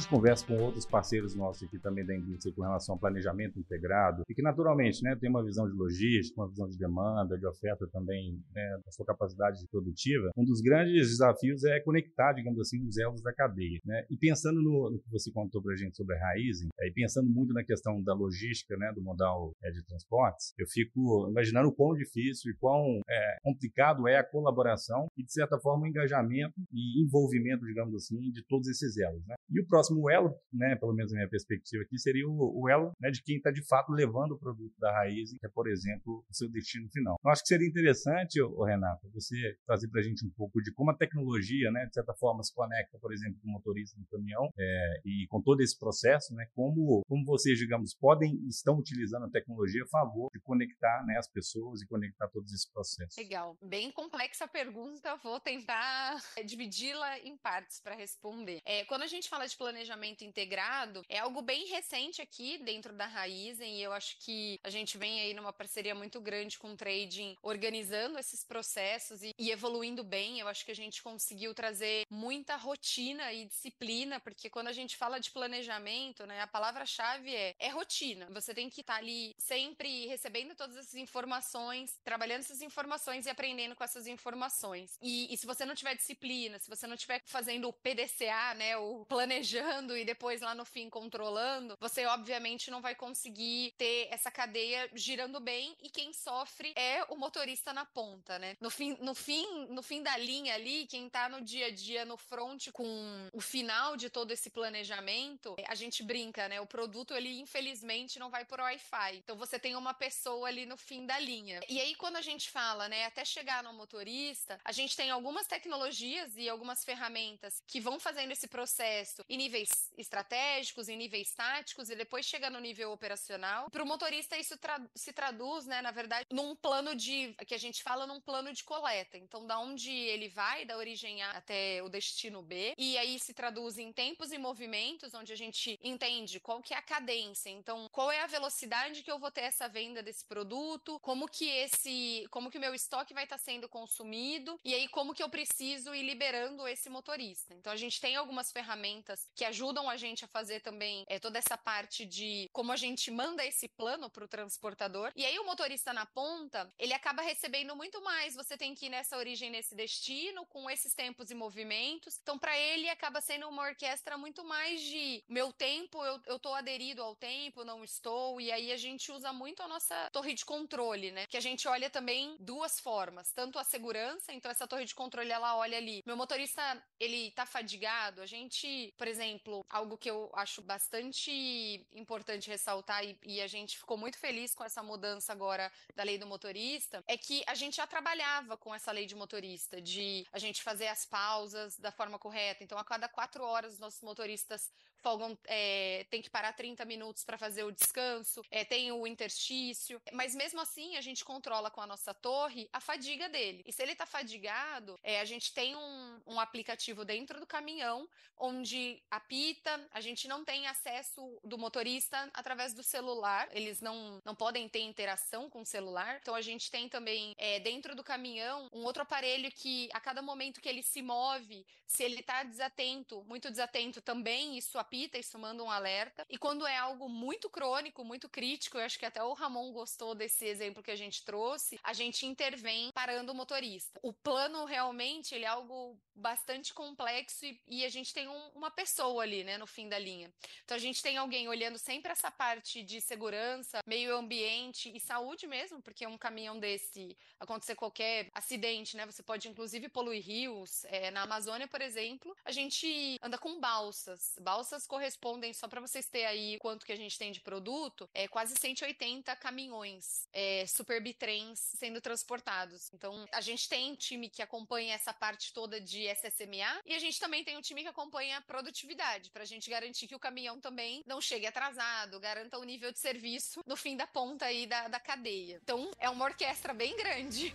gente conversa com outros parceiros nossos aqui também da indústria com relação ao planejamento integrado, e que naturalmente né, tem uma visão de logística, uma visão de demanda, de oferta também, né, da sua capacidade produtiva, um dos grandes desafios é conectar, digamos assim, os elos da cadeia. Né? E pensando no, no que você contou para a gente sobre a Raizen, é, e pensando muito na questão da logística, né, do modal é, de transportes, eu fico imaginando o quão difícil e quão é, complicado é a colaboração e, de certa forma, o engajamento e envolvimento, digamos assim, de todos esses elos. Né? E o próximo elo, né, pelo menos na minha perspectiva aqui, seria o, o elo né, de quem está de fato levando o produto da raiz, que é, por exemplo, o seu destino final. Eu acho que seria interessante, ô, Renato, você trazer para a gente um pouco de como a tecnologia, né, de certa forma, se conecta, por exemplo, com o motorista do caminhão é, e com todo esse processo, né, como, como vocês, digamos, podem estão utilizando a tecnologia a favor de conectar né, as pessoas e conectar todos esses processos. Legal, bem complexa a pergunta, vou tentar dividi-la em partes para responder. É, quando a gente fala de planejamento integrado, é algo bem recente aqui dentro da Raizen e eu acho que a gente vem aí numa parceria muito grande com o trading, organizando esses processos e, e evoluindo bem. Eu acho que a gente conseguiu trazer muita rotina e disciplina, porque quando a gente fala de planejamento, né, a palavra-chave é, é rotina. Você tem que estar tá ali sempre recebendo todas essas informações, trabalhando essas informações e aprendendo com essas informações. E, e se você não tiver disciplina, se você não estiver fazendo o PDCA, né, o planejando e depois lá no fim controlando, você obviamente não vai conseguir ter essa cadeia girando bem e quem sofre é o motorista na ponta, né? No fim, no fim, no fim da linha ali, quem tá no dia a dia no front com o final de todo esse planejamento, a gente brinca, né? O produto ele infelizmente não vai por Wi-Fi. Então você tem uma pessoa ali no fim da linha. E aí quando a gente fala, né, até chegar no motorista, a gente tem algumas tecnologias e algumas ferramentas que vão fazendo esse processo em níveis estratégicos, em níveis táticos e depois chega no nível operacional. Para o motorista isso tra se traduz, né, na verdade, num plano de que a gente fala num plano de coleta. Então, da onde ele vai, da origem A até o destino B, e aí se traduz em tempos e movimentos, onde a gente entende qual que é a cadência. Então, qual é a velocidade que eu vou ter essa venda desse produto, como que esse, como que o meu estoque vai estar tá sendo consumido, e aí como que eu preciso ir liberando esse motorista. Então, a gente tem algumas ferramentas que ajudam a gente a fazer também é, toda essa parte de como a gente manda esse plano para o transportador. E aí o motorista na ponta, ele acaba recebendo muito mais. Você tem que ir nessa origem, nesse destino, com esses tempos e movimentos. Então, para ele, acaba sendo uma orquestra muito mais de meu tempo, eu, eu tô aderido ao tempo, não estou. E aí a gente usa muito a nossa torre de controle, né? Que a gente olha também duas formas. Tanto a segurança, então essa torre de controle, ela olha ali. Meu motorista, ele tá fadigado. A gente, por exemplo, algo que eu acho bastante importante ressaltar e, e a gente ficou muito feliz com essa mudança agora da lei do motorista, é que a gente já trabalhava com essa lei de motorista, de a gente fazer as pausas da forma correta. Então, a cada quatro horas, os nossos motoristas folgam, é, tem que parar 30 minutos para fazer o descanso, é, tem o interstício. Mas mesmo assim, a gente controla com a nossa torre a fadiga dele. E se ele está fadigado, é, a gente tem um, um aplicativo dentro do caminhão onde apita, a gente não tem acesso do motorista através do celular, eles não, não podem ter interação com o celular. Então a gente tem também é, dentro do caminhão um outro aparelho que a cada momento que ele se move, se ele está desatento, muito desatento também, isso apita, isso manda um alerta. E quando é algo muito crônico, muito crítico, eu acho que até o Ramon gostou desse exemplo que a gente trouxe, a gente intervém parando o motorista. O plano realmente ele é algo bastante complexo e, e a gente tem um, uma pessoa ali, né, no fim da linha. Então a gente tem alguém olhando sempre essa parte de segurança, meio ambiente e saúde mesmo, porque um caminhão desse acontecer qualquer acidente, né, você pode inclusive poluir rios. É, na Amazônia, por exemplo, a gente anda com balsas. Balsas correspondem, só para vocês terem aí quanto que a gente tem de produto, é quase 180 caminhões, é, super sendo transportados. Então a gente tem um time que acompanha essa parte toda de SSMA e a gente também tem um time que acompanha a produtividade, para a gente garantir que o caminhão também não chegue atrasado, garanta o nível de serviço no fim da ponta aí da, da cadeia. Então é uma orquestra bem grande.